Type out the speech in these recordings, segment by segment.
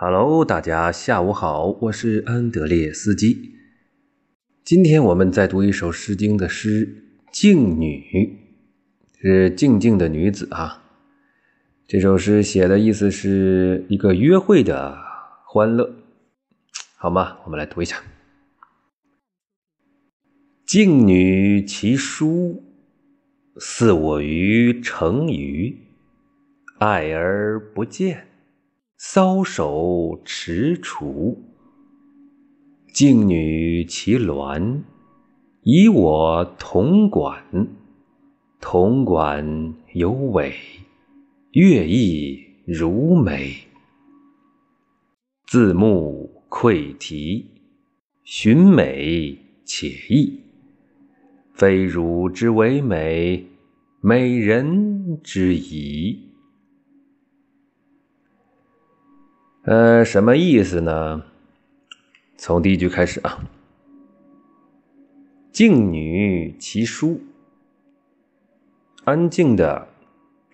Hello，大家下午好，我是安德烈斯基。今天我们再读一首《诗经》的诗《静女》，是静静的女子啊。这首诗写的意思是一个约会的欢乐，好吗？我们来读一下：静女其姝，似我于城隅，爱而不见。搔首踟蹰，静女其鸾，以我同管。同管有尾，乐毅如美。自目窥题，寻美且异。非汝之为美，美人之贻。呃，什么意思呢？从第一句开始啊。静女其姝，安静的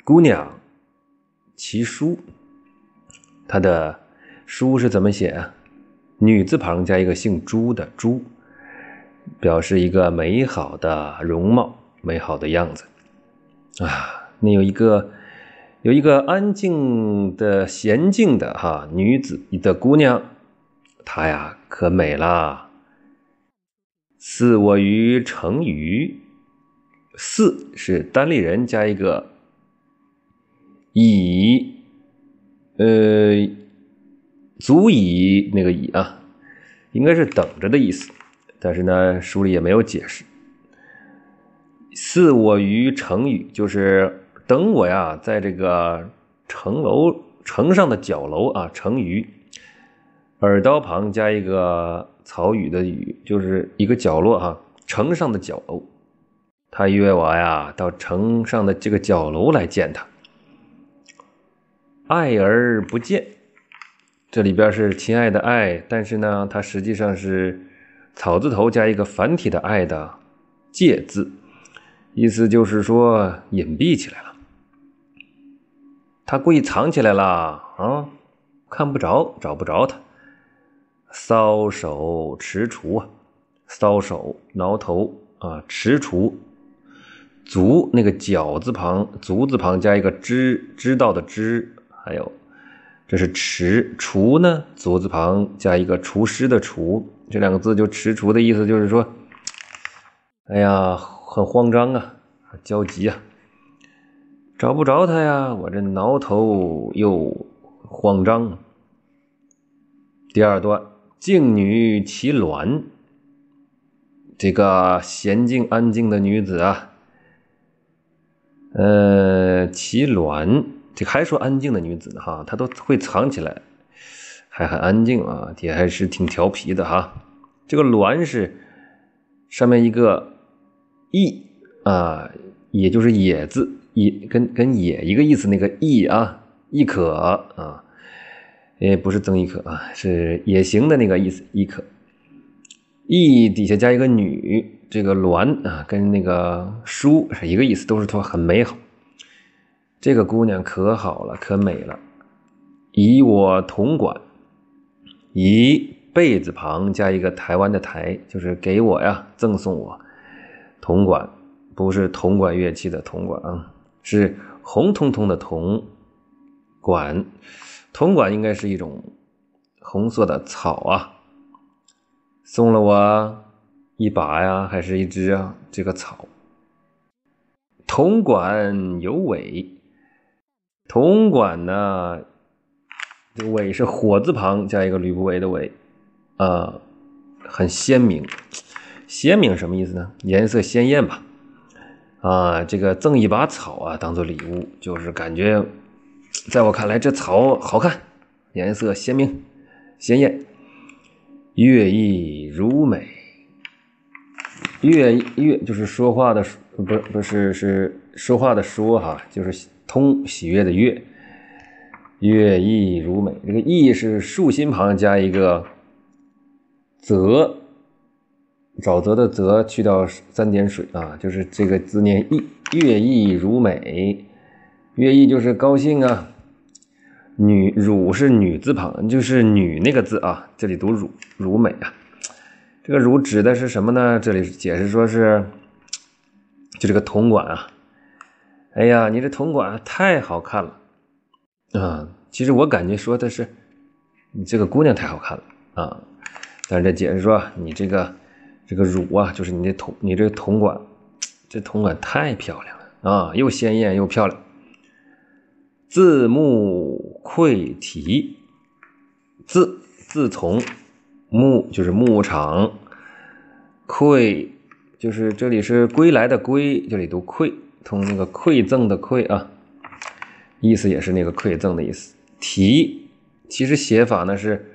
姑娘，其姝，她的姝是怎么写啊？女字旁加一个姓朱的朱，表示一个美好的容貌，美好的样子啊。那有一个。有一个安静的、娴静的哈女子的姑娘，她呀可美了。似我于成鱼，似是单立人加一个以，呃，足以那个以啊，应该是等着的意思。但是呢，书里也没有解释。似我于成语就是。等我呀，在这个城楼城上的角楼啊，城隅，耳刀旁加一个草语的语，就是一个角落哈，城上的角楼。他约我呀，到城上的这个角楼来见他。爱而不见，这里边是亲爱的爱，但是呢，它实际上是草字头加一个繁体的爱的介字，意思就是说隐蔽起来了。他故意藏起来了啊，看不着，找不着他。搔首踟蹰啊，搔首挠头啊，踟蹰，足那个脚字旁，足字旁加一个知知道的知，还有这是踟蹰呢，足字旁加一个厨师的厨，这两个字就踟蹰的意思就是说，哎呀，很慌张啊，焦急啊。找不着他呀，我这挠头又慌张。第二段，静女其鸾，这个娴静安静的女子啊，呃，其鸾，这还说安静的女子呢哈，她都会藏起来，还很安静啊，也还是挺调皮的哈。这个鸾是上面一个翼啊，也就是野字。也跟跟也一个意思，那个翼啊，亦可啊，也不是曾轶可啊，是也行的那个意思，亦可。翼底下加一个女，这个鸾啊，跟那个书是一个意思，都是说很美好。这个姑娘可好了，可美了。以我同管，以贝字旁加一个台湾的台，就是给我呀，赠送我铜管，不是铜管乐器的铜管啊。是红彤彤的铜管，铜管应该是一种红色的草啊。送了我一把呀，还是一只啊？这个草，铜管有尾，铜管呢，这尾是火字旁加一个吕不韦的韦啊，很鲜明。鲜明什么意思呢？颜色鲜艳吧。啊，这个赠一把草啊，当做礼物，就是感觉，在我看来，这草好看，颜色鲜明、鲜艳，乐意如美。乐乐就是说话的，不不是是说话的说哈，就是通喜悦的悦。乐意如美，这个意是竖心旁加一个泽。沼泽的泽去掉三点水啊，就是这个字念意，乐意如美，乐意就是高兴啊，女乳是女字旁，就是女那个字啊，这里读乳乳美啊。这个乳指的是什么呢？这里解释说是，就这个铜管啊。哎呀，你这铜管太好看了啊！其实我感觉说的是你这个姑娘太好看了啊。但是这解释说你这个这个乳啊，就是你这铜你这个铜管，这铜管太漂亮了啊，又鲜艳又漂亮。字木溃题，字自从牧就是牧场，馈就是这里是归来的归，这里读馈，通那个馈赠的馈啊，意思也是那个馈赠的意思。题其实写法呢是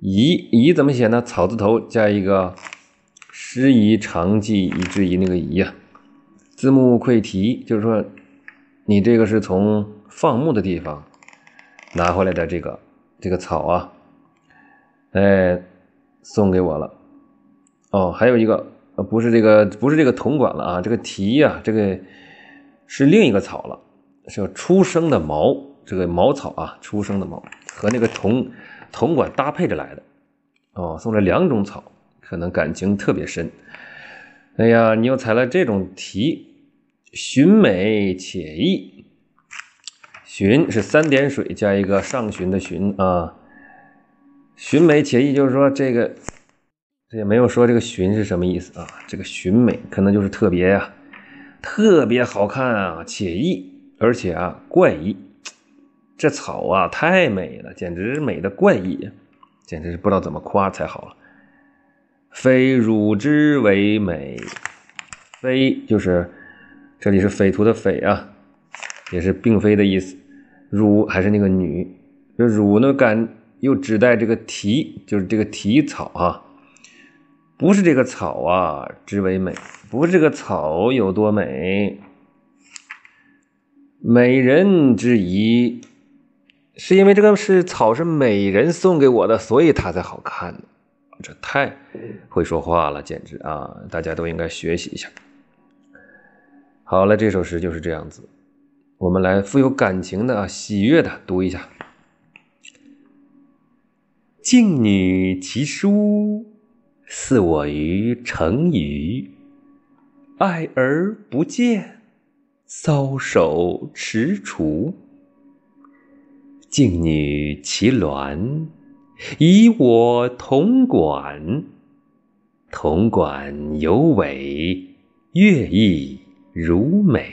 夷夷怎么写呢？草字头加一个失夷长记以制夷那个夷啊，字木溃题就是说你这个是从。放牧的地方拿回来的这个这个草啊，哎，送给我了。哦，还有一个，不是这个不是这个铜管了啊，这个蹄呀，这个是另一个草了，是出生的毛，这个毛草啊，出生的毛和那个铜铜管搭配着来的。哦，送了两种草，可能感情特别深。哎呀，你又采了这种题，寻美且意。寻是三点水加一个上寻的寻啊，寻美且意，就是说这个这也没有说这个寻是什么意思啊？这个寻美可能就是特别呀，特别好看啊，且意，而且啊怪异，这草啊太美了，简直美的怪异，简直是不知道怎么夸才好了。非汝之为美，非就是这里是匪徒的匪啊，也是并非的意思。汝还是那个女，这汝呢感又指代这个蹄，就是这个蹄草啊，不是这个草啊，之为美，不是这个草有多美，美人之仪，是因为这个是草是美人送给我的，所以它才好看。的这太会说话了，简直啊！大家都应该学习一下。好了，这首诗就是这样子。我们来富有感情的、喜悦的读一下：“静女其姝，似我于城隅；爱而不见，搔首踟蹰。静女其鸾，以我同管，同管有尾，乐意如美。”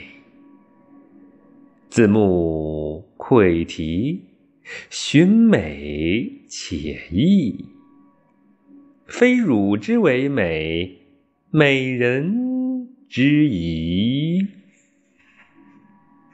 字木窥题，寻美且意。非汝之为美，美人之矣。